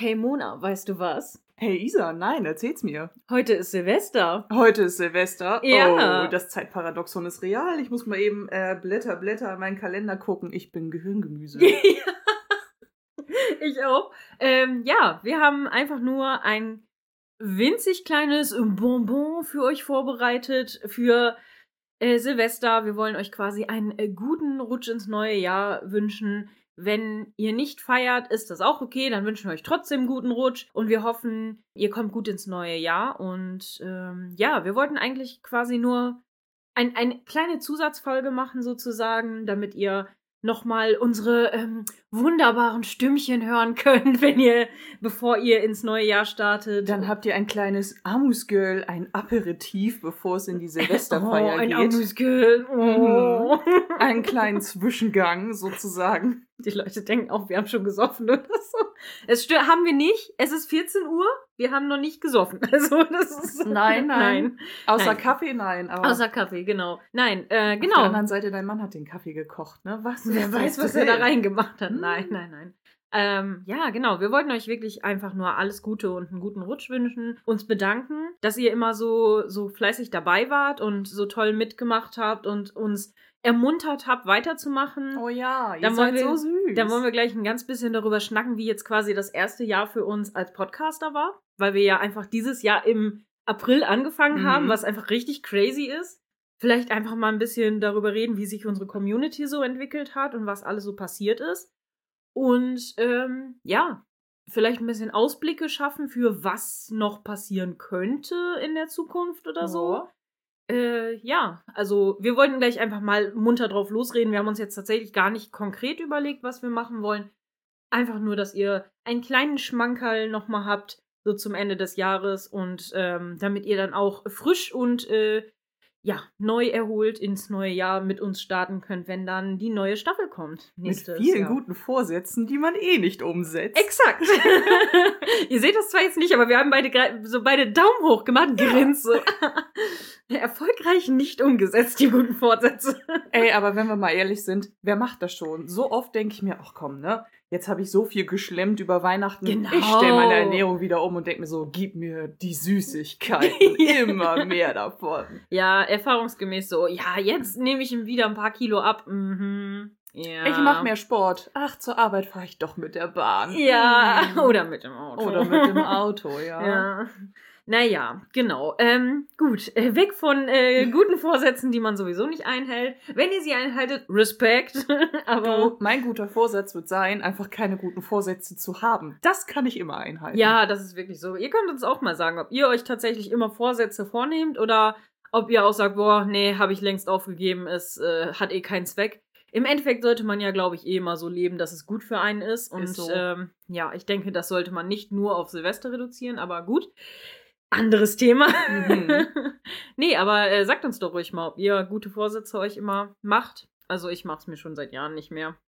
Hey Mona, weißt du was? Hey Isa, nein, erzähl's mir. Heute ist Silvester. Heute ist Silvester. Ja. Oh, das Zeitparadoxon ist real. Ich muss mal eben äh, Blätter, Blätter in meinen Kalender gucken. Ich bin Gehirngemüse. ich auch. Ähm, ja, wir haben einfach nur ein winzig kleines Bonbon für euch vorbereitet für äh, Silvester. Wir wollen euch quasi einen äh, guten Rutsch ins neue Jahr wünschen. Wenn ihr nicht feiert, ist das auch okay. Dann wünschen wir euch trotzdem guten Rutsch und wir hoffen, ihr kommt gut ins neue Jahr. Und ähm, ja, wir wollten eigentlich quasi nur ein, eine kleine Zusatzfolge machen, sozusagen, damit ihr nochmal unsere ähm, wunderbaren Stimmchen hören könnt, wenn ihr, bevor ihr ins neue Jahr startet. Dann habt ihr ein kleines Amusgirl, ein Aperitif, bevor es in die Silvesterfeier oh, ein geht. Amusgirl. Oh. Mhm. Einen kleinen Zwischengang sozusagen. Die Leute denken auch, wir haben schon gesoffen oder so. Es stö- haben wir nicht. Es ist 14 Uhr. Wir haben noch nicht gesoffen. Also das ist Nein, nein. Außer Nein. Kaffee, nein. Außer Kaffee, genau. Nein, äh, auf der genau. anderen Seite, dein Mann hat den Kaffee gekocht, ne? Was? Wer weiß, was er da reingemacht hat. Hm. Nein, nein, nein. Ähm, ja, genau. Wir wollten euch wirklich einfach nur alles Gute und einen guten Rutsch wünschen. Uns bedanken, dass ihr immer so, so fleißig dabei wart und so toll mitgemacht habt und uns ermuntert habt, weiterzumachen. Oh ja, ihr Dann seid wir- so süß. Dann wollen wir gleich ein ganz bisschen darüber schnacken, wie jetzt quasi das erste Jahr für uns als Podcaster war. Weil wir ja einfach dieses Jahr im April angefangen Mhm. haben, was einfach richtig crazy ist. Vielleicht einfach mal ein bisschen darüber reden, wie sich unsere Community so entwickelt hat und was alles so passiert ist. Und ähm, ja, vielleicht ein bisschen Ausblicke schaffen für was noch passieren könnte in der Zukunft oder so. Ja. Äh, ja, also wir wollten gleich einfach mal munter drauf losreden. Wir haben uns jetzt tatsächlich gar nicht konkret überlegt, was wir machen wollen. Einfach nur, dass ihr einen kleinen Schmankerl nochmal habt, so zum Ende des Jahres und ähm, damit ihr dann auch frisch und äh, ja, neu erholt ins neue Jahr mit uns starten könnt, wenn dann die neue Staffel kommt. Mit nächstes vielen Jahr. guten Vorsätzen, die man eh nicht umsetzt. Exakt. Ihr seht das zwar jetzt nicht, aber wir haben beide so beide Daumen hoch gemacht, grinst so. Erfolgreich nicht umgesetzt, die guten Vorsätze. Ey, aber wenn wir mal ehrlich sind, wer macht das schon? So oft denke ich mir, ach komm, ne? Jetzt habe ich so viel geschlemmt über Weihnachten. Genau. Ich stelle meine Ernährung wieder um und denke mir so, gib mir die Süßigkeiten. Immer mehr davon. Ja, erfahrungsgemäß so. Ja, jetzt nehme ich wieder ein paar Kilo ab. Mhm. Ja. Ich mache mehr Sport. Ach, zur Arbeit fahre ich doch mit der Bahn. Ja, Hm. oder mit dem Auto. Oder mit dem Auto, ja. Ja. Naja, genau. Ähm, gut, äh, weg von äh, guten Vorsätzen, die man sowieso nicht einhält. Wenn ihr sie einhaltet, Respekt. Aber Du, mein guter Vorsatz wird sein, einfach keine guten Vorsätze zu haben. Das kann ich immer einhalten. Ja, das ist wirklich so. Ihr könnt uns auch mal sagen, ob ihr euch tatsächlich immer Vorsätze vornehmt oder ob ihr auch sagt, boah, nee, habe ich längst aufgegeben, es äh, hat eh keinen Zweck. Im Endeffekt sollte man ja, glaube ich, eh immer so leben, dass es gut für einen ist. Und Ist so. ähm, ja, ich denke, das sollte man nicht nur auf Silvester reduzieren, aber gut. Anderes Thema. Mhm. nee, aber äh, sagt uns doch ruhig mal, ob ihr gute Vorsätze euch immer macht. Also ich mache es mir schon seit Jahren nicht mehr.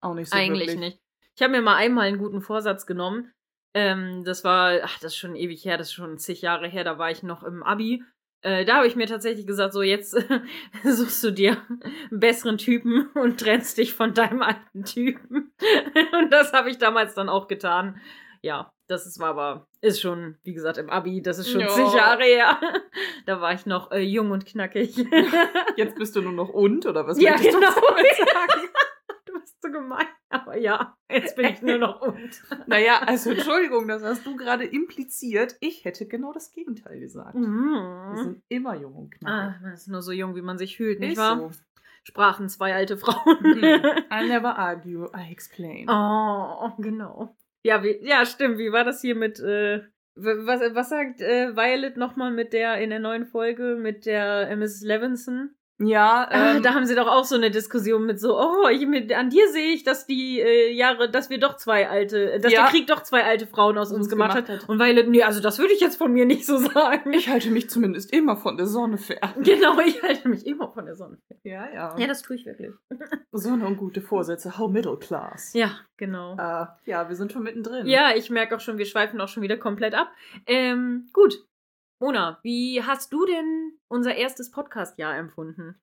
Auch nicht so Eigentlich wirklich. nicht. Ich habe mir mal einmal einen guten Vorsatz genommen. Ähm, das war, ach, das ist schon ewig her, das ist schon zig Jahre her, da war ich noch im Abi. Äh, da habe ich mir tatsächlich gesagt, so jetzt suchst du dir einen besseren Typen und trennst dich von deinem alten Typen. und das habe ich damals dann auch getan. Ja, das ist, war aber, ist schon, wie gesagt, im Abi, das ist schon Ja. zig Jahre her. da war ich noch äh, jung und knackig. Jetzt bist du nur noch und, oder was Ja, möchtest du genau. damit sagen? du bist so gemein. Aber ja, jetzt bin ich nur noch und. Naja, also Entschuldigung, das hast du gerade impliziert. Ich hätte genau das Gegenteil gesagt. Wir Mhm. sind immer jung und Ah, knackig. man ist nur so jung, wie man sich fühlt, nicht Ist wahr? so. Sprachen zwei alte Frauen. Hm. I never argue, I explain. oh, genau. Ja, wie, ja, stimmt. Wie war das hier mit, äh, was, was sagt äh, Violet nochmal mit der in der neuen Folge mit der äh, Mrs. Levinson? Ja, Ah, ähm, da haben sie doch auch so eine Diskussion mit so, oh, ich, mit, an dir sehe ich, dass die äh, Jahre, dass wir doch zwei alte, dass Ja. der Krieg doch zwei alte Frauen aus uns, Uns gemacht, gemacht hat. hat. Und Violet, nee, also das würde ich jetzt von mir nicht so sagen. ich halte mich zumindest immer von der Sonne fern. genau, ich halte mich immer von der Sonne. Ja, ja. Ja, das tue ich wirklich. Sonne und gute Vorsätze, how middle class. Ja, genau. Äh, ja, wir sind schon mittendrin. Ja, ich merke auch schon, wir schweifen auch schon wieder komplett ab. Ähm, gut. Mona, wie hast du denn unser erstes Podcast-Jahr empfunden?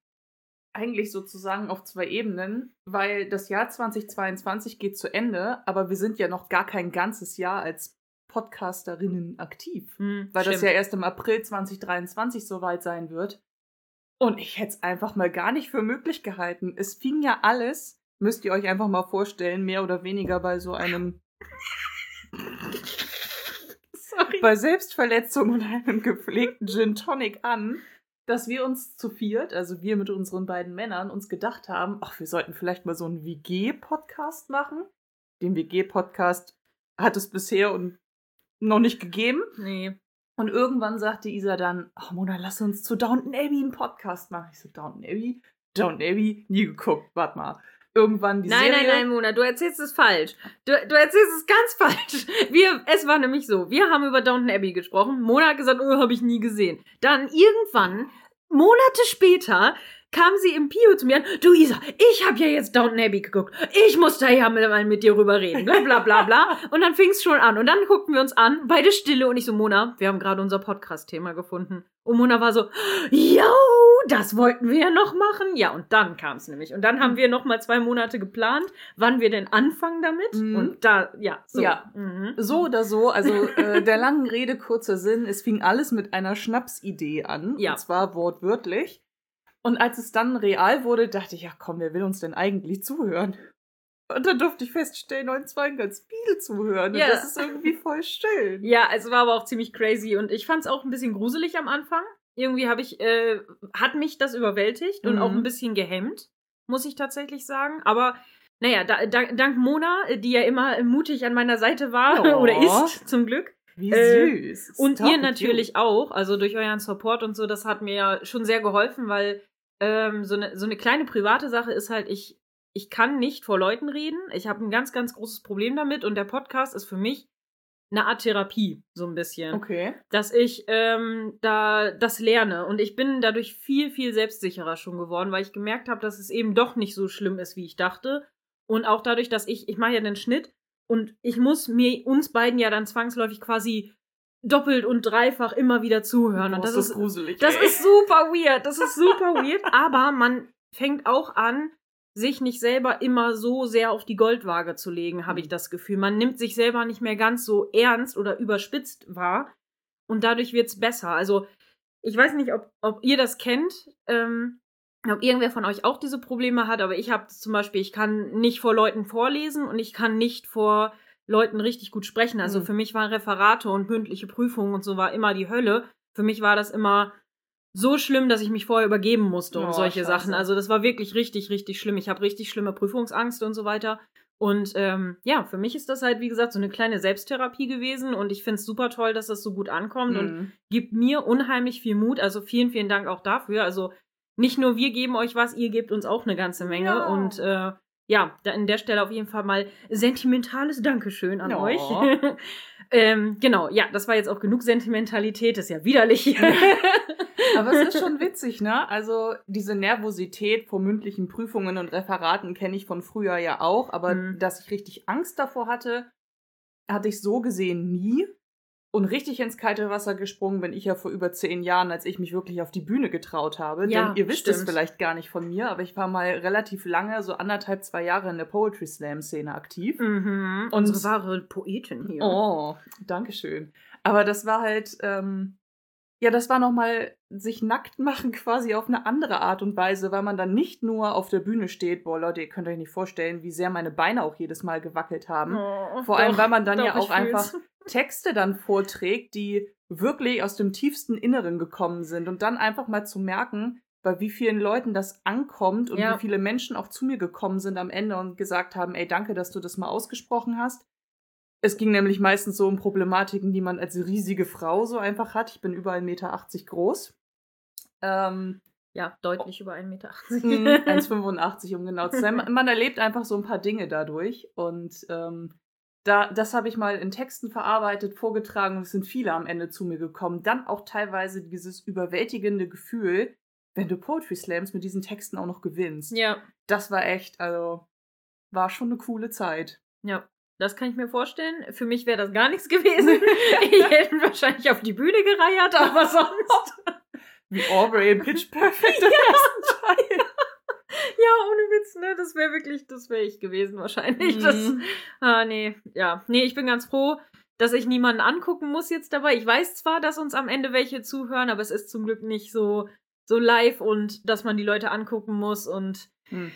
eigentlich sozusagen auf zwei Ebenen, weil das Jahr 2022 geht zu Ende, aber wir sind ja noch gar kein ganzes Jahr als Podcasterinnen aktiv, Hm, weil das stimmt. ja erst im April 2023 soweit sein wird. Und ich hätte es einfach mal gar nicht für möglich gehalten. Es fing ja alles, müsst ihr euch einfach mal vorstellen, mehr oder weniger bei so einem Sorry. bei Selbstverletzung und einem gepflegten Gin Tonic an, dass wir uns zu viert, also wir mit unseren beiden Männern, uns gedacht haben, ach, wir sollten vielleicht mal so einen WG-Podcast machen. Den WG-Podcast hat es bisher und noch nicht gegeben. Nee. Und irgendwann sagte Isa dann, ach Mona, lass uns zu Downton Abbey einen Podcast machen. Ich so, Downton Abbey? Downton Abbey? Nie geguckt, warte mal. Irgendwann die Nein, Serie. nein, nein, Mona, du erzählst es falsch. Du, du erzählst es ganz falsch. Wir, es war nämlich so, wir haben über Downton Abbey gesprochen. Mona hat gesagt, oh, habe ich nie gesehen. Dann irgendwann, Monate später, kam sie im Pio zu mir an, du Isa, ich habe ja jetzt Downton Abbey geguckt. Ich muss da ja mal mit dir rüber reden. Bla bla bla bla. Und dann fing es schon an. Und dann guckten wir uns an, beide stille und ich so, Mona, wir haben gerade unser Podcast-Thema gefunden. Und Mona war so, yo, das wollten wir ja noch machen. Ja, und dann kam es nämlich. Und dann haben wir noch mal zwei Monate geplant, wann wir denn anfangen damit. Mhm. Und da, ja, so. Ja. Mhm. So oder so, also äh, der langen Rede kurzer Sinn, es fing alles mit einer Schnapsidee an. Ja. Und zwar wortwörtlich. Und als es dann real wurde, dachte ich, ja komm, wer will uns denn eigentlich zuhören? Und dann durfte ich feststellen, neun zwei ganz viele zuhören. Ja. Und das ist irgendwie voll schön. Ja, es war aber auch ziemlich crazy und ich fand es auch ein bisschen gruselig am Anfang. Irgendwie habe ich, äh, hat mich das überwältigt und Mhm. auch ein bisschen gehemmt, muss ich tatsächlich sagen. Aber naja, da, da, dank Mona, äh, die ja immer mutig an meiner Seite war Oh. oder ist, zum Glück. Wie Äh, süß. Und Stop ihr natürlich auch, also durch euren Support und so, das hat mir ja schon sehr geholfen, weil ähm, so, eine, so eine kleine private Sache ist halt, ich, ich kann nicht vor Leuten reden. Ich habe ein ganz, ganz großes Problem damit und der Podcast ist für mich eine Art Therapie, so ein bisschen. Okay. Dass ich ähm, da das lerne und ich bin dadurch viel, viel selbstsicherer schon geworden, weil ich gemerkt habe, dass es eben doch nicht so schlimm ist, wie ich dachte. Und auch dadurch, dass ich, ich mache ja den Schnitt und ich muss mir uns beiden ja dann zwangsläufig quasi doppelt und dreifach immer wieder zuhören. Und das so ist, gruselig. das ey. ist super weird. Das ist super weird. Aber man fängt auch an, sich nicht selber immer so sehr auf die Goldwaage zu legen, habe ich das Gefühl. Man nimmt sich selber nicht mehr ganz so ernst oder überspitzt wahr. Und dadurch wird's besser. Also, ich weiß nicht, ob, ob ihr das kennt, ähm, ob irgendwer von euch auch diese Probleme hat, aber ich habe zum Beispiel, ich kann nicht vor Leuten vorlesen und ich kann nicht vor Leuten richtig gut sprechen. Also Mhm. für mich waren Referate und mündliche Prüfungen und so war immer die Hölle. Für mich war das immer so schlimm, dass ich mich vorher übergeben musste und Oh, solche scheiße. Sachen. Also das war wirklich richtig, richtig schlimm. Ich habe richtig schlimme Prüfungsangst und so weiter. Und ähm, ja, für mich ist das halt, wie gesagt, so eine kleine Selbsttherapie gewesen und ich finde es super toll, dass das so gut ankommt und Mhm. gibt mir unheimlich viel Mut. Also vielen, vielen Dank auch dafür. Also nicht nur wir geben euch was, ihr gebt uns auch eine ganze Menge. Ja. Und äh, ja, an der Stelle auf jeden Fall mal sentimentales Dankeschön an Ja. euch. ähm, genau, ja, das war jetzt auch genug Sentimentalität, ist ja widerlich. Aber es ist schon witzig, ne? Also diese Nervosität vor mündlichen Prüfungen und Referaten kenne ich von früher ja auch, aber Mhm. dass ich richtig Angst davor hatte, hatte ich so gesehen nie. Und richtig ins kalte Wasser gesprungen bin ich ja vor über zehn Jahren, als ich mich wirklich auf die Bühne getraut habe. Ja, Denn ihr wisst es stimmt. vielleicht gar nicht von mir, aber ich war mal relativ lange, so anderthalb, zwei Jahre in der Poetry Slam-Szene aktiv. mhm, Und- unsere wahre Poetin hier. Oh, Dankeschön. Aber das war halt, ähm, ja, das war nochmal sich nackt machen quasi auf eine andere Art und Weise, weil man dann nicht nur auf der Bühne steht. Boah, Leute, ihr könnt euch nicht vorstellen, wie sehr meine Beine auch jedes Mal gewackelt haben. Oh, Vor allem, doch, weil man dann doch, ja auch einfach fühl's. Texte dann vorträgt, die wirklich aus dem tiefsten Inneren gekommen sind. Und dann einfach mal zu merken, bei wie vielen Leuten das ankommt und Ja. wie viele Menschen auch zu mir gekommen sind am Ende und gesagt haben, ey, danke, dass du das mal ausgesprochen hast. Es ging nämlich meistens so um Problematiken, die man als riesige Frau so einfach hat. Ich bin über 1,80 Meter groß. Ähm, Ja, deutlich über 1,80 Meter. Mm, 1,85 um genau zu sein. Man man erlebt einfach so ein paar Dinge dadurch. Und ähm, da, das habe ich mal in Texten verarbeitet, vorgetragen und es sind viele am Ende zu mir gekommen. Dann auch teilweise dieses überwältigende Gefühl, wenn du Poetry Slams mit diesen Texten auch noch gewinnst. ja, Das war echt, also, war schon eine coole Zeit. ja. Das kann ich mir vorstellen. Für mich wäre das gar nichts gewesen. ich hätte wahrscheinlich auf die Bühne gereiert, aber sonst. Wie Aubrey in Pitch Perfect im ersten Teil. Ja, ohne Witz, ne? Das wäre wirklich, das wäre ich gewesen wahrscheinlich. Das, Mhm. ah, nee, ja. Nee, ich bin ganz froh, dass ich niemanden angucken muss jetzt dabei. Ich weiß zwar, dass uns am Ende welche zuhören, aber es ist zum Glück nicht so, so live und dass man die Leute angucken muss und Hm.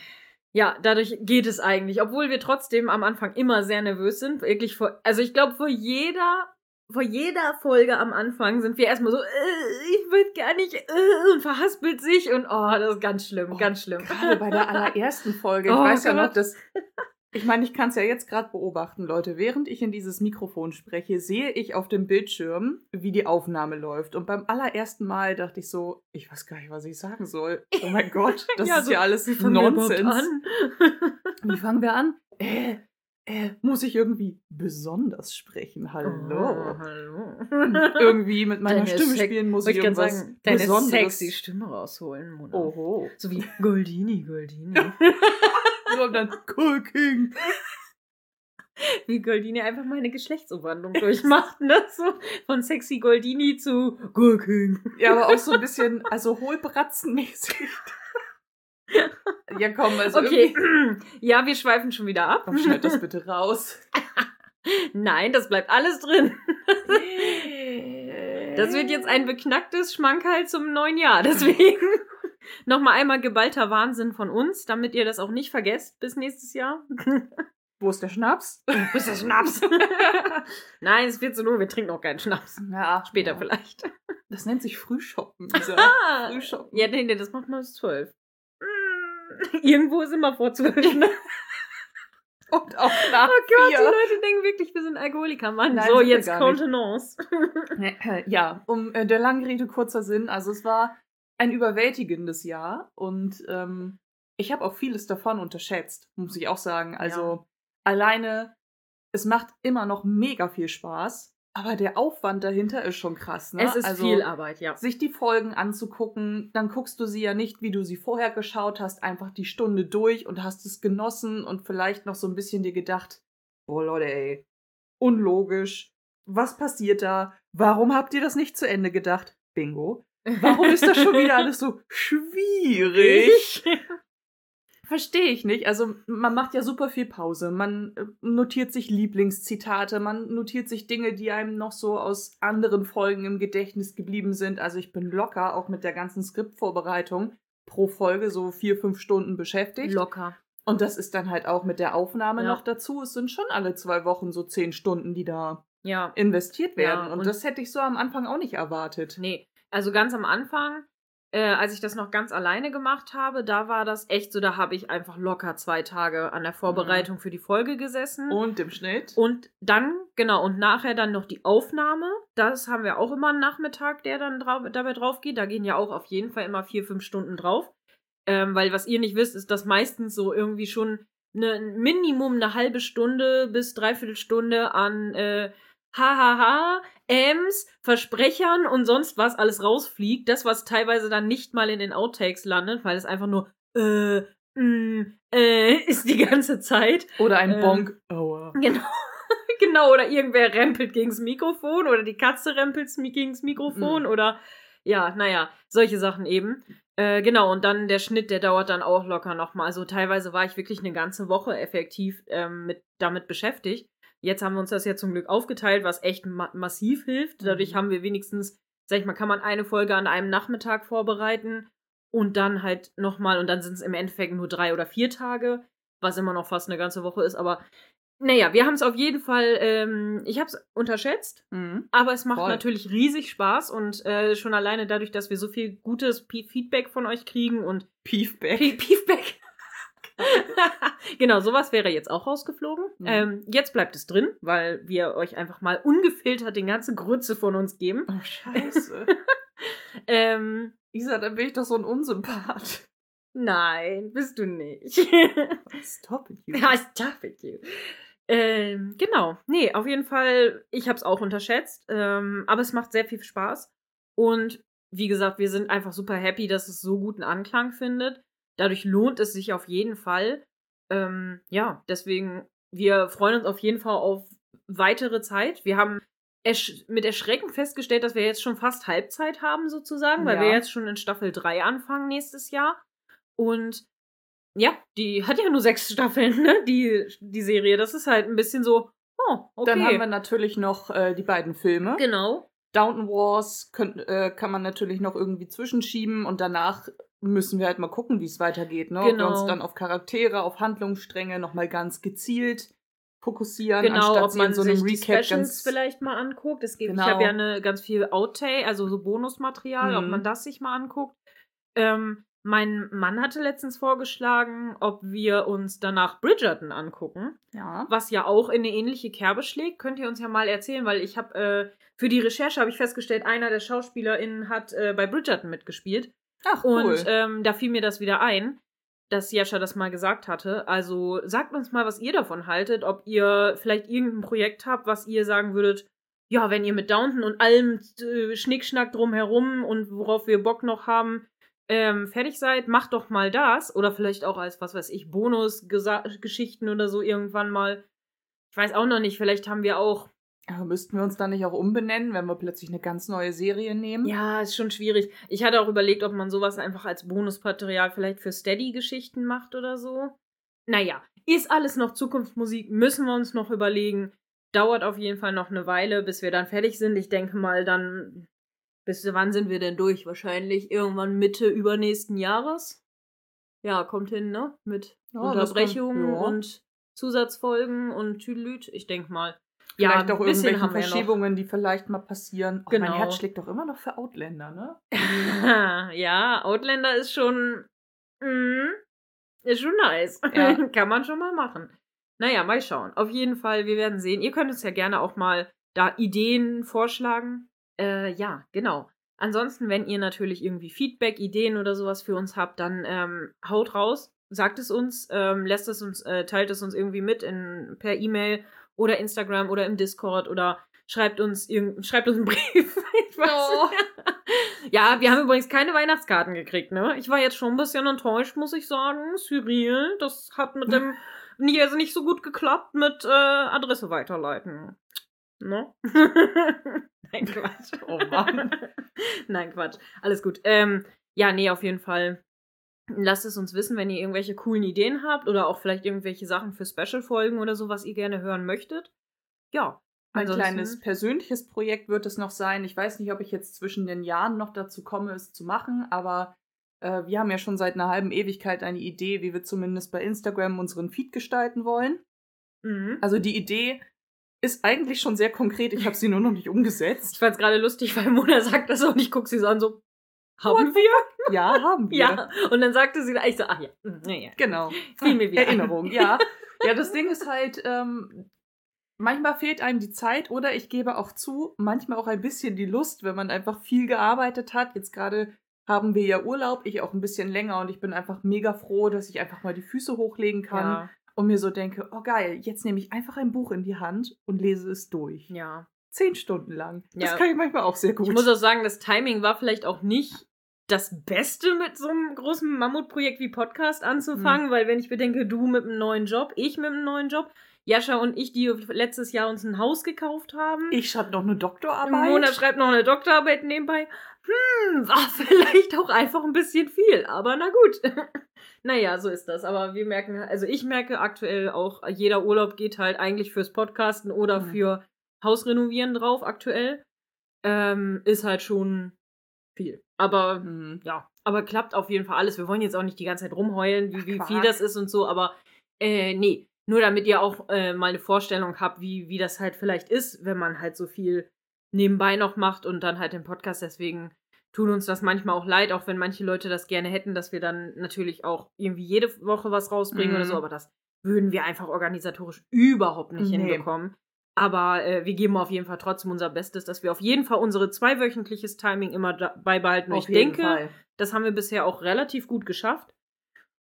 ja, dadurch geht es eigentlich. Obwohl wir trotzdem am Anfang immer sehr nervös sind. Wirklich vor, also ich glaube, vor jeder, vor jeder Folge am Anfang sind wir erstmal so, äh, ich will gar nicht, äh, und verhaspelt sich und oh, das ist ganz schlimm, Oh, ganz schlimm. Gerade bei der allerersten Folge. Ich Oh weiß ja Gott. noch, dass. Ich meine, ich kann es ja jetzt gerade beobachten, Leute. Während ich in dieses Mikrofon spreche, sehe ich auf dem Bildschirm, wie die Aufnahme läuft. Und beim allerersten Mal dachte ich so, ich weiß gar nicht, was ich sagen soll. Oh mein Gott, das Ja, ist so, ja alles Wie fangen wir Nonsens. an? Wie fangen wir an? Äh, äh, muss ich irgendwie besonders sprechen? Hallo. Oh, hallo. Irgendwie mit meiner Deine Stimme spielen muss ich irgendwas sagen, deine Besonderes. sexy Stimme rausholen, Mona. Oho. So wie Goldini, Goldini. Und dann Cooking. wie Goldini einfach mal eine Geschlechtsumwandlung durchmacht, ne? So von sexy Goldini zu Gurking. Ja, aber auch so ein bisschen, also hohlbratzenmäßig. ja, komm, also Okay, ja, wir schweifen schon wieder ab. Komm, schneid das bitte raus. Nein, das bleibt alles drin. Das wird jetzt ein beknacktes Schmankerl zum neuen Jahr. Deswegen nochmal einmal geballter Wahnsinn von uns, damit ihr das auch nicht vergesst bis nächstes Jahr. Wo ist der Schnaps? Bis der Schnaps. Nein, es wird so nur, wir trinken noch keinen Schnaps. Ja, Später ja. vielleicht. Das nennt sich Frühshoppen. Ah, Frühshoppen. ja, nee, nee, das macht man bis zwölf. Irgendwo ist immer vor zwölf. Ne? Und auch nach Oh Gott, die vier. Leute denken wirklich, wir sind Alkoholiker, Mann. Nein, so, jetzt. Contenance. Ja, um äh, der langen Rede kurzer Sinn. Also es war ein überwältigendes Jahr und ähm, ich habe auch vieles davon unterschätzt, muss ich auch sagen. Also alleine, es macht immer noch mega viel Spaß, aber der Aufwand dahinter ist schon krass. Ne? Es ist also, viel Arbeit, ja. sich die Folgen anzugucken, dann guckst du sie ja nicht, wie du sie vorher geschaut hast, einfach die Stunde durch und hast es genossen und vielleicht noch so ein bisschen dir gedacht, boah Leute, ey, unlogisch, was passiert da? Warum habt ihr das nicht zu Ende gedacht? Bingo. Warum ist das schon wieder alles so schwierig? Verstehe ich nicht. Also man macht ja super viel Pause. Man äh, notiert sich Lieblingszitate, man notiert sich Dinge, die einem noch so aus anderen Folgen im Gedächtnis geblieben sind. Also ich bin locker auch mit der ganzen Skriptvorbereitung pro Folge so vier, fünf Stunden beschäftigt. Locker. Und das ist dann halt auch mit der Aufnahme Ja. noch dazu. Es sind schon alle zwei Wochen so zehn Stunden, die da Ja. investiert Ja, werden. und, und- das hätte ich so am Anfang auch nicht erwartet. Nee, also ganz am Anfang, äh, als ich das noch ganz alleine gemacht habe, da war das echt so, da habe ich einfach locker zwei Tage an der Vorbereitung für die Folge gesessen. Und im Schnitt. Und dann, genau, und nachher dann noch die Aufnahme. Das haben wir auch immer einen Nachmittag, der dann drau dabei drauf geht. Da gehen ja auch auf jeden Fall immer vier, fünf Stunden drauf. Ähm, weil was ihr nicht wisst, ist, dass meistens so irgendwie schon ne, ein Minimum eine halbe Stunde bis dreiviertel Stunde an äh, Hahaha, Ems, Versprechern und sonst was alles rausfliegt. Das, was teilweise dann nicht mal in den Outtakes landet, weil es einfach nur äh, mm, äh, ist die ganze Zeit. Oder ein Ähm, Bonk. Aua. Genau. genau, oder irgendwer rempelt gegens Mikrofon oder die Katze rempelt gegens Mikrofon Mhm. oder ja, naja, solche Sachen eben. Äh, genau, und dann der Schnitt, der dauert dann auch locker nochmal. Also teilweise war ich wirklich eine ganze Woche effektiv ähm, mit, damit beschäftigt. Jetzt haben wir uns das ja zum Glück aufgeteilt, was echt ma massiv hilft. Dadurch Mhm. haben wir wenigstens, sag ich mal, kann man eine Folge an einem Nachmittag vorbereiten und dann halt nochmal, und dann sind es im Endeffekt nur drei oder vier Tage, was immer noch fast eine ganze Woche ist, aber naja, wir haben es auf jeden Fall, ähm, ich habe es unterschätzt, Mhm. aber es macht Voll. natürlich riesig Spaß und äh, schon alleine dadurch, dass wir so viel gutes P Feedback von euch kriegen und Piefback. P Feedback. genau, sowas wäre jetzt auch rausgeflogen. Mhm. Ähm, jetzt bleibt es drin, weil wir euch einfach mal ungefiltert den ganzen Grütze von uns geben. Oh, scheiße. Ähm, Isa, dann bin ich doch so ein Unsympath. nein, bist du nicht. Stop it, you. Ja, stop it, you. Ähm, genau. Nee, auf jeden Fall, ich habe es auch unterschätzt. Ähm, aber es macht sehr viel Spaß. Und wie gesagt, wir sind einfach super happy, dass es so guten Anklang findet. Dadurch lohnt es sich auf jeden Fall. Ähm, ja, deswegen, wir freuen uns auf jeden Fall auf weitere Zeit. Wir haben ersch mit Erschrecken festgestellt, dass wir jetzt schon fast Halbzeit haben, sozusagen, weil Ja. wir jetzt schon in Staffel 3 anfangen nächstes Jahr. Und ja, die hat ja nur sechs Staffeln, ne? Die, die Serie. Das ist halt ein bisschen so, oh, okay. Dann haben wir natürlich noch äh, die beiden Filme. genau. Downton Wars könnt, äh, kann man natürlich noch irgendwie zwischenschieben und danach müssen wir halt mal gucken, wie es weitergeht. Ne? Ob wir Genau. uns dann auf Charaktere, auf Handlungsstränge nochmal ganz gezielt fokussieren, Genau, anstatt ob man so einem sich die Recap Specials ganz. vielleicht mal anguckt. Es gibt, Genau. Ich habe ja eine, ganz viel Outtake, also so Bonusmaterial, ob Mhm. man das sich mal anguckt. Ähm, mein Mann hatte letztens vorgeschlagen, ob wir uns danach Bridgerton angucken, Ja. was ja auch in eine ähnliche Kerbe schlägt. Könnt ihr uns ja mal erzählen, weil ich habe äh, für die Recherche habe ich festgestellt, einer der SchauspielerInnen hat äh, bei Bridgerton mitgespielt. Ach, cool. Und ähm, da fiel mir das wieder ein, dass Jascha das mal gesagt hatte. Also sagt uns mal, was ihr davon haltet, ob ihr vielleicht irgendein Projekt habt, was ihr sagen würdet, ja, wenn ihr mit Downton und allem äh, Schnickschnack drumherum und worauf wir Bock noch haben, ähm, fertig seid, macht doch mal das. Oder vielleicht auch als, was weiß ich, Bonusgeschichten oder so irgendwann mal. Ich weiß auch noch nicht, vielleicht haben wir auch Aber müssten wir uns dann nicht auch umbenennen, wenn wir plötzlich eine ganz neue Serie nehmen? Ja, ist schon schwierig. Ich hatte auch überlegt, ob man sowas einfach als Bonusmaterial vielleicht für Steady-Geschichten macht oder so. Naja, ist alles noch Zukunftsmusik, müssen wir uns noch überlegen. Dauert auf jeden Fall noch eine Weile, bis wir dann fertig sind. Ich denke mal dann, bis wann sind wir denn durch? Wahrscheinlich irgendwann Mitte übernächsten Jahres. Ja, kommt hin, ne? Mit Ja, Unterbrechungen ja. und Zusatzfolgen und Tüdelüt. Ich denke mal. Vielleicht ja, auch ein bisschen irgendwelche. Verschiebungen, die vielleicht mal passieren. Oh, Genau. Mein Herz schlägt doch immer noch für Outlander, ne? ja, Outlander ist schon. Mm, ist schon nice. Ja. Kann man schon mal machen. Naja, mal schauen. Auf jeden Fall, wir werden sehen. Ihr könnt uns ja gerne auch mal da Ideen vorschlagen. Äh, ja, genau. Ansonsten, wenn ihr natürlich irgendwie Feedback, Ideen oder sowas für uns habt, dann ähm, haut raus, sagt es uns, ähm, lässt es uns, äh, teilt es uns irgendwie mit in, per E-Mail oder Instagram oder im Discord oder schreibt uns irgend, schreibt uns einen Brief. Oh. ja, wir haben übrigens keine Weihnachtskarten gekriegt, ne? Ich war jetzt schon ein bisschen enttäuscht, muss ich sagen. Cyril, das hat mit dem also nicht so gut geklappt mit äh, Adresse weiterleiten. Ne? Nein, Quatsch. Oh Mann. Nein, Quatsch. Alles gut. Ähm, ja, nee, auf jeden Fall. Lasst es uns wissen, wenn ihr irgendwelche coolen Ideen habt oder auch vielleicht irgendwelche Sachen für Special-Folgen oder so, was ihr gerne hören möchtet. Ja. Ein kleines persönliches Projekt wird es noch sein. Ich weiß nicht, ob ich jetzt zwischen den Jahren noch dazu komme, es zu machen, aber äh, wir haben ja schon seit einer halben Ewigkeit eine Idee, wie wir zumindest bei Instagram unseren Feed gestalten wollen. Mhm. Also die Idee ist eigentlich schon sehr konkret. Ich habe sie nur noch nicht Ich umgesetzt. fand's gerade lustig, weil Mona sagt das und ich guck sie so an, so, haben wir? Ja, haben wir. Ja. Und dann sagte sie, ich so, ach ja, ja. Genau. Fiel mir wieder. Erinnerung, ja. Ja, das Ding ist halt, ähm, manchmal fehlt einem die Zeit oder ich gebe auch zu, manchmal auch ein bisschen die Lust, wenn man einfach viel gearbeitet hat. Jetzt gerade haben wir ja Urlaub, ich auch ein bisschen länger und ich bin einfach mega froh, dass ich einfach mal die Füße hochlegen kann Ja, und mir so denke, oh geil, jetzt nehme ich einfach ein Buch in die Hand und lese es durch. ja. Zehn Stunden lang. Das Ja. kann ich manchmal auch sehr gut. Ich muss auch sagen, das Timing war vielleicht auch nicht das Beste mit so einem großen Mammutprojekt wie Podcast Mhm. anzufangen, weil wenn ich bedenke, du mit einem neuen Job, ich mit einem neuen Job, Jascha und ich, die letztes Jahr uns ein Haus gekauft haben. ich schreibe noch eine Doktorarbeit. Mona schreibt noch eine Doktorarbeit nebenbei. Hm, war vielleicht auch einfach ein bisschen viel, aber na gut. naja, so ist das. Aber wir merken, also ich merke aktuell auch, jeder Urlaub geht halt eigentlich fürs Podcasten oder Mhm. für Hausrenovieren drauf aktuell. Ähm, ist halt schon viel. Aber Hm. ja, aber klappt auf jeden Fall alles. Wir wollen jetzt auch nicht die ganze Zeit rumheulen, wie, Ach, wie viel das ist und so, aber äh, nee. Nur damit ihr auch äh, mal eine Vorstellung habt, wie, wie das halt vielleicht ist, wenn man halt so viel nebenbei noch macht und dann halt den Podcast. Deswegen tut uns das manchmal auch leid, auch wenn manche Leute das gerne hätten, dass wir dann natürlich auch irgendwie jede Woche was rausbringen Mhm. oder so, aber das würden wir einfach organisatorisch überhaupt nicht Nee. hinbekommen. Aber äh, wir geben auf jeden Fall trotzdem unser Bestes, dass wir auf jeden Fall unsere zweiwöchentliches Timing immer beibehalten. Und Auf ich denke, Fall. das haben wir bisher auch relativ gut geschafft.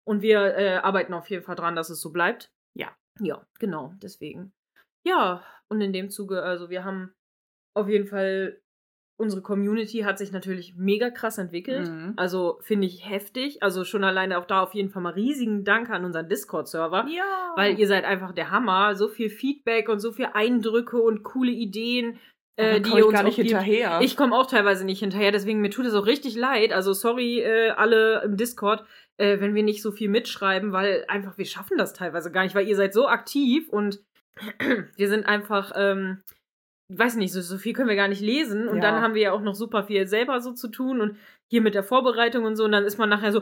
Und wir äh, arbeiten auf jeden Fall dran, dass es so bleibt. Ja. Ja, genau, deswegen. Ja, und in dem Zuge, also wir haben auf jeden Fall, unsere Community hat sich natürlich mega krass entwickelt. Mhm. Also finde ich heftig. Also schon alleine auch da auf jeden Fall mal riesigen Dank an unseren Discord-Server. Ja. Weil ihr seid einfach der Hammer. So viel Feedback und so viel Eindrücke und coole Ideen. Äh, die ich uns gar nicht gibt. hinterher. Ich komme auch teilweise nicht hinterher, deswegen mir tut es auch richtig leid. Also sorry äh, alle im Discord, äh, wenn wir nicht so viel mitschreiben, weil einfach wir schaffen das teilweise gar nicht, weil ihr seid so aktiv und wir sind einfach, ähm, weiß nicht, so, so viel können wir gar nicht lesen und Ja. dann haben wir ja auch noch super viel selber so zu tun und hier mit der Vorbereitung und so und dann ist man nachher so,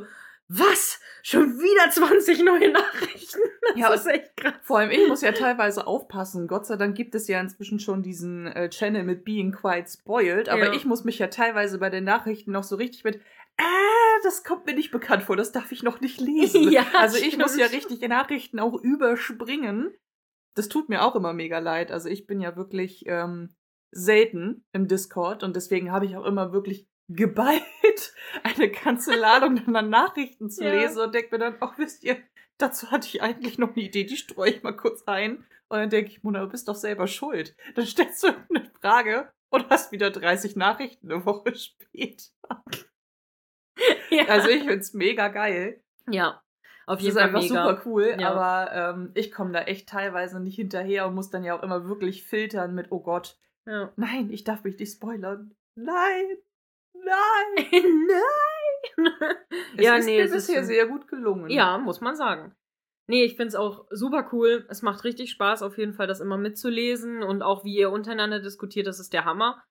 was? Schon wieder 20 neue Nachrichten? Das Ja, ist echt krass. Vor allem, ich muss ja teilweise aufpassen. Gott sei Dank gibt es ja inzwischen schon diesen äh, Channel mit Being Quite Spoiled. Aber Ja. ich muss mich ja teilweise bei den Nachrichten noch so richtig mit, äh, das kommt mir nicht bekannt vor, das darf ich noch nicht lesen. Ja, also ich muss ja stimmt. richtig Nachrichten auch überspringen. Das tut mir auch immer mega leid. Also ich bin ja wirklich ähm, selten im Discord und deswegen habe ich auch immer wirklich geballt eine ganze Ladung dann an Nachrichten zu Ja. lesen und denke mir dann, ach wisst ihr, dazu hatte ich eigentlich noch eine Idee, die streue ich mal kurz ein. Und dann denke ich, Mona, du bist doch selber schuld. Dann stellst du eine Frage und hast wieder 30 Nachrichten eine Woche später. Ja, Also ich find's mega geil. ja auf Das jeden ist Fall einfach mega. super cool, Ja. aber ähm, ich komme da echt teilweise nicht hinterher und muss dann ja auch immer wirklich filtern mit, oh Gott, Ja. nein, ich darf mich nicht spoilern. Nein, nein. Nein! Es ja, ist nee, mir es ist bisher schon- sehr gut gelungen. Ja, muss man sagen. Nee, ich find's auch super cool. Es macht richtig Spaß, auf jeden Fall das immer mitzulesen und auch wie ihr untereinander diskutiert, das ist der Hammer.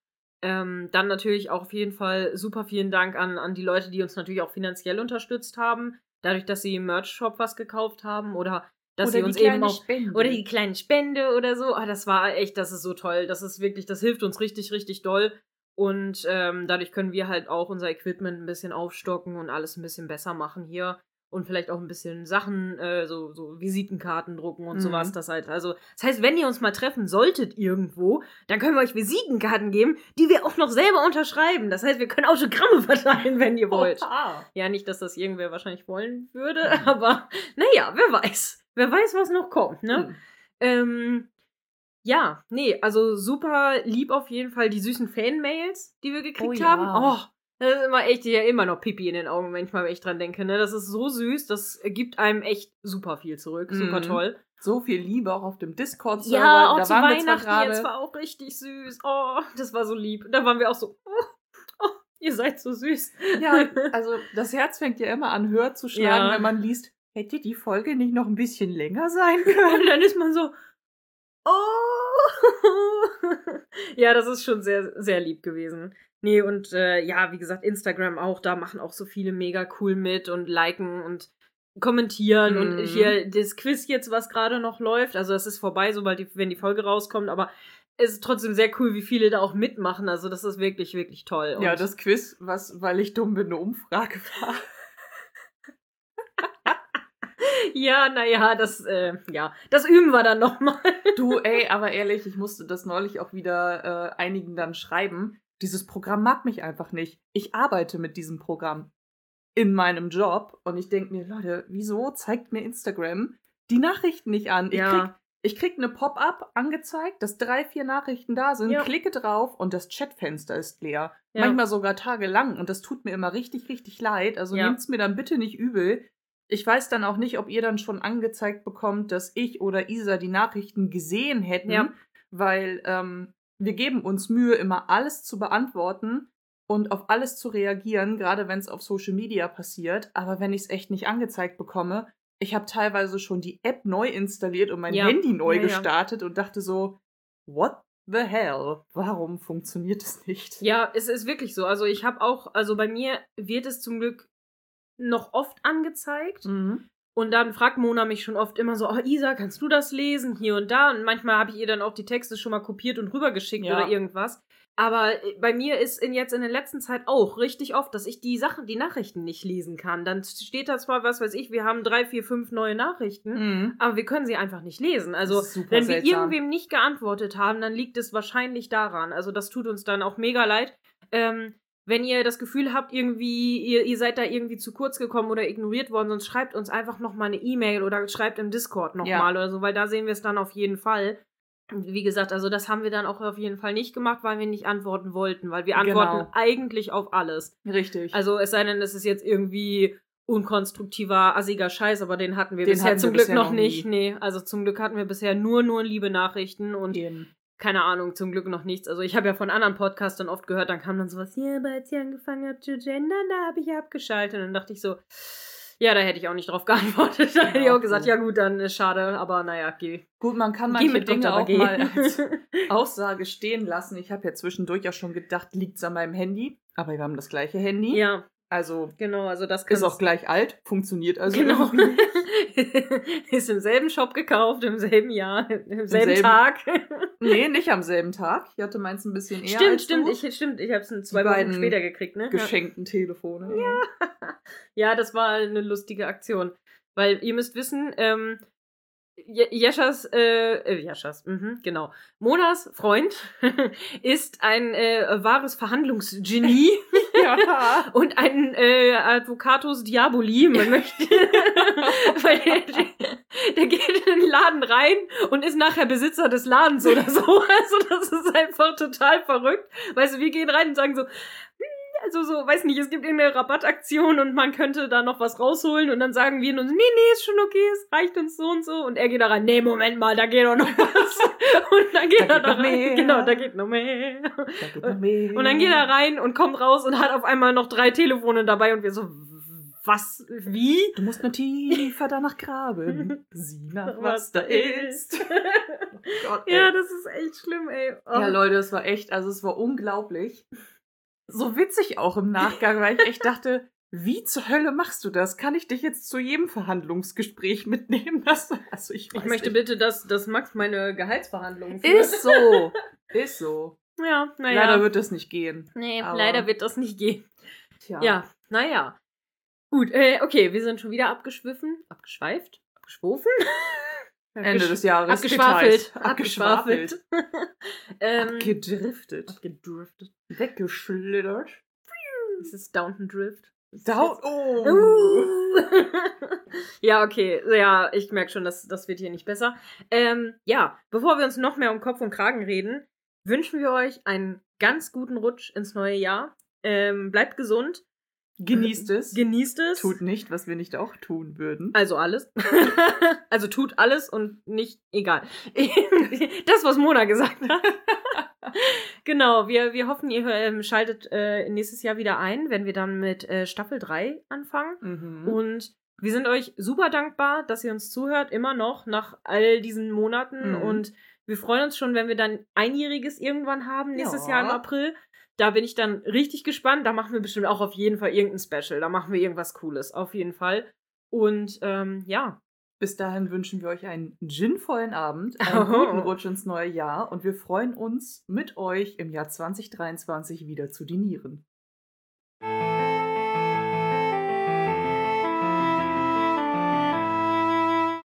Ähm, dann natürlich auch auf jeden Fall super vielen Dank an, an die Leute, die uns natürlich auch finanziell unterstützt haben. Dadurch, dass sie im Merch-Shop was gekauft haben oder dass Oder sie uns eben auch. Spende. Oder die kleine Spende oder so. Ah, das war echt, das ist so toll. Das ist wirklich, das hilft uns richtig, richtig doll. Und ähm, dadurch können wir halt auch unser Equipment ein bisschen aufstocken und alles ein bisschen besser machen hier. Und vielleicht auch ein bisschen Sachen, äh, so, so Visitenkarten drucken und Mhm. sowas. Das halt, also, das heißt, wenn ihr uns mal treffen solltet irgendwo, dann können wir euch Visitenkarten geben, die wir auch noch selber unterschreiben. Das heißt, wir können Autogramme verteilen, wenn ihr wollt. Oha. Ja, nicht, dass das irgendwer wahrscheinlich wollen würde, Mhm. aber naja, wer weiß. Wer weiß, was noch kommt, ne? Hm. Ähm, ja, nee, also super lieb auf jeden Fall die süßen Fan-Mails, die wir gekriegt Oh ja. haben. Oh, das ist immer echt, ja immer noch Pipi in den Augen, wenn ich dran denke, ne? Das ist so süß, das gibt einem echt super viel zurück. Super Mhm. toll. So viel Liebe auch auf dem Discord-Server. Ja, auch da zu waren wir Weihnachten gerade. jetzt war auch richtig süß. Oh, das war so lieb. Da waren wir auch so, oh, oh ihr seid so süß. Ja, also das Herz fängt ja immer an höher zu schlagen, Ja. wenn man liest, hätte die Folge nicht noch ein bisschen länger sein können. Und dann ist man so, oh. ja, das ist schon sehr, sehr lieb gewesen. Nee, und äh, ja, wie gesagt, Instagram auch, da machen auch so viele mega cool mit und liken und kommentieren und Mhm. hier das Quiz jetzt, was gerade noch läuft, also es ist vorbei, sobald die, wenn die Folge rauskommt, aber es ist trotzdem sehr cool, wie viele da auch mitmachen, also das ist wirklich, wirklich toll. Ja, Und- das Quiz, was, weil ich dumm bin, eine Umfrage war. ja, naja, das, äh, ja, das üben wir dann nochmal. Du, ey, aber ehrlich, ich musste das neulich auch wieder äh, einigen dann schreiben. Dieses Programm mag mich einfach nicht. Ich arbeite mit diesem Programm in meinem Job und ich denke mir, Leute, wieso zeigt mir Instagram die Nachrichten nicht an? Ich Ja. krieg, ich krieg eine Pop-up angezeigt, dass drei, vier Nachrichten da sind, Ja. klicke drauf und das Chatfenster ist leer. Ja. Manchmal sogar tagelang und das tut mir immer richtig, richtig leid. Also Ja. nehmt's mir dann bitte nicht übel. Ich weiß dann auch nicht, ob ihr dann schon angezeigt bekommt, dass ich oder Isa die Nachrichten gesehen hätten, weil ähm, wir geben uns Mühe, immer alles zu beantworten und auf alles zu reagieren, gerade wenn es auf Social Media passiert. Aber wenn ich es echt nicht angezeigt bekomme, ich habe teilweise schon die App neu installiert und mein Ja. Handy neu Ja, ja. gestartet und dachte so, what the hell? Warum funktioniert es nicht? Ja, es ist wirklich so. Also ich habe auch, also bei mir wird es zum Glück noch oft angezeigt. Mhm. Und dann fragt Mona mich schon oft immer so, oh Isa, kannst du das lesen hier und da? Und manchmal habe ich ihr dann auch die Texte schon mal kopiert und rübergeschickt Ja. oder irgendwas. Aber äh, bei mir ist in jetzt in der letzten Zeit auch richtig oft, dass ich die Sachen, die Nachrichten nicht lesen kann. Dann steht da zwar, was weiß ich, wir haben drei, vier, fünf neue Nachrichten, Mhm. aber wir können sie einfach nicht lesen. Also wenn wir seltsam. irgendwem nicht geantwortet haben, dann liegt es wahrscheinlich daran. Also das tut uns dann auch mega leid. Ähm, wenn ihr das Gefühl habt, irgendwie, ihr, ihr seid da irgendwie zu kurz gekommen oder ignoriert worden, sonst schreibt uns einfach nochmal eine E-Mail oder schreibt im Discord nochmal Ja. oder so, weil da sehen wir es dann auf jeden Fall. Wie gesagt, also das haben wir dann auch auf jeden Fall nicht gemacht, weil wir nicht antworten wollten, weil wir antworten Genau. eigentlich auf alles. Richtig. Also es sei denn, es ist jetzt irgendwie unkonstruktiver, assiger Scheiß, aber den hatten wir Den bisher hatten zum wir Glück bisher noch noch nicht. Nee, also zum Glück hatten wir bisher nur, nur liebe Nachrichten und Eben. Keine Ahnung, zum Glück noch nichts. Also ich habe ja von anderen Podcastern oft gehört, dann kam dann sowas, ja, aber als ihr angefangen habt zu gendern, da habe ich ja abgeschaltet. Und dann dachte ich so, ja, da hätte ich auch nicht drauf geantwortet. Da hätte ich auch gesagt, ja gut, dann ist schade, aber naja, geh. Gut, man kann manche mit Dinge auch Geh. mal als Aussage stehen lassen. Ich habe ja zwischendurch auch schon gedacht, liegt's an meinem Handy. Aber wir haben das gleiche Handy. ja, Also genau, also das ist auch gleich alt, funktioniert also Genau. ist im selben Shop gekauft, im selben Jahr, im selben, selben- Tag. Nee, nicht am selben Tag. Ich hatte meins ein bisschen eher stimmt, stimmt, ich, stimmt, ich habe es zwei Wochen später gekriegt, ne? Ja. geschenkten Telefone. Ja. Ja, das war eine lustige Aktion. Weil ihr müsst wissen, ähm, Je- Jeschas, äh, äh, Jeschas, mhm, genau. Monas Freund ist ein äh, wahres Verhandlungsgenie ja. und ein äh, Advocatus Diaboli, man möchte. Weil der, der, der geht in den Laden rein und ist nachher Besitzer des Ladens oder so. Also das ist einfach total verrückt. Weißt du, wir gehen rein und sagen so, also so, weiß nicht, es gibt irgendeine Rabattaktion und man könnte da noch was rausholen und dann sagen wir uns, nee, nee, ist schon okay, es reicht uns so und so und er geht da rein, nee, Moment mal, da geht doch noch was und dann geht Da er da noch rein, mehr. genau, da geht noch mehr Da geht noch mehr. und dann geht er rein und kommt raus und hat auf einmal noch drei Telefone dabei und wir so, was, wie? Du musst nur tiefer danach graben. Sieh nach, was da ist. Oh Gott. Ja, das ist echt schlimm, ey. Oh. Ja, Leute, es war echt, also es war unglaublich. So witzig auch im Nachgang, weil ich echt dachte, wie zur Hölle machst du das? Kann ich dich jetzt zu jedem Verhandlungsgespräch mitnehmen? Das, also ich, ich möchte nicht. bitte, dass, dass Max meine Gehaltsverhandlungen führt. Ist so. Ist so. Ja, naja. Leider wird das nicht gehen. nee, aber- leider wird das nicht gehen. Tja. Ja, naja. Gut, äh, okay, wir sind schon wieder abgeschwiffen. Abgeschweift? Abgeschwofen? Ende des Jahres. Abgeschwafelt. Details. Abgeschwafelt. ähm, Abgedriftet. abgedriftet. Weggeschlittert. Das ist Downton Drift. Down. Oh. Uh. ja, okay. Ja, ich merke schon, dass das wird hier nicht besser. Ähm, ja, bevor wir uns noch mehr um Kopf und Kragen reden, wünschen wir euch einen ganz guten Rutsch ins neue Jahr. Ähm, bleibt gesund. Genießt es. Genießt es. Tut nicht, was wir nicht auch tun würden. Also alles. also tut alles und nicht egal. das, was Mona gesagt hat. genau, wir, wir hoffen, ihr ähm, schaltet äh, nächstes Jahr wieder ein, wenn wir dann mit äh, Staffel 3 anfangen. Mhm. Und wir sind euch super dankbar, dass ihr uns zuhört, immer noch nach all diesen Monaten. Mhm. Und wir freuen uns schon, wenn wir dann einjähriges irgendwann haben, nächstes Ja. Jahr im April. Da bin ich dann richtig gespannt. Da machen wir bestimmt auch auf jeden Fall irgendein Special. Da machen wir irgendwas Cooles, auf jeden Fall. Und ähm, ja, Bis dahin wünschen wir euch einen ginvollen Abend, Oh. einen guten Rutsch ins neue Jahr und wir freuen uns, mit euch im Jahr 2023 wieder zu dinieren.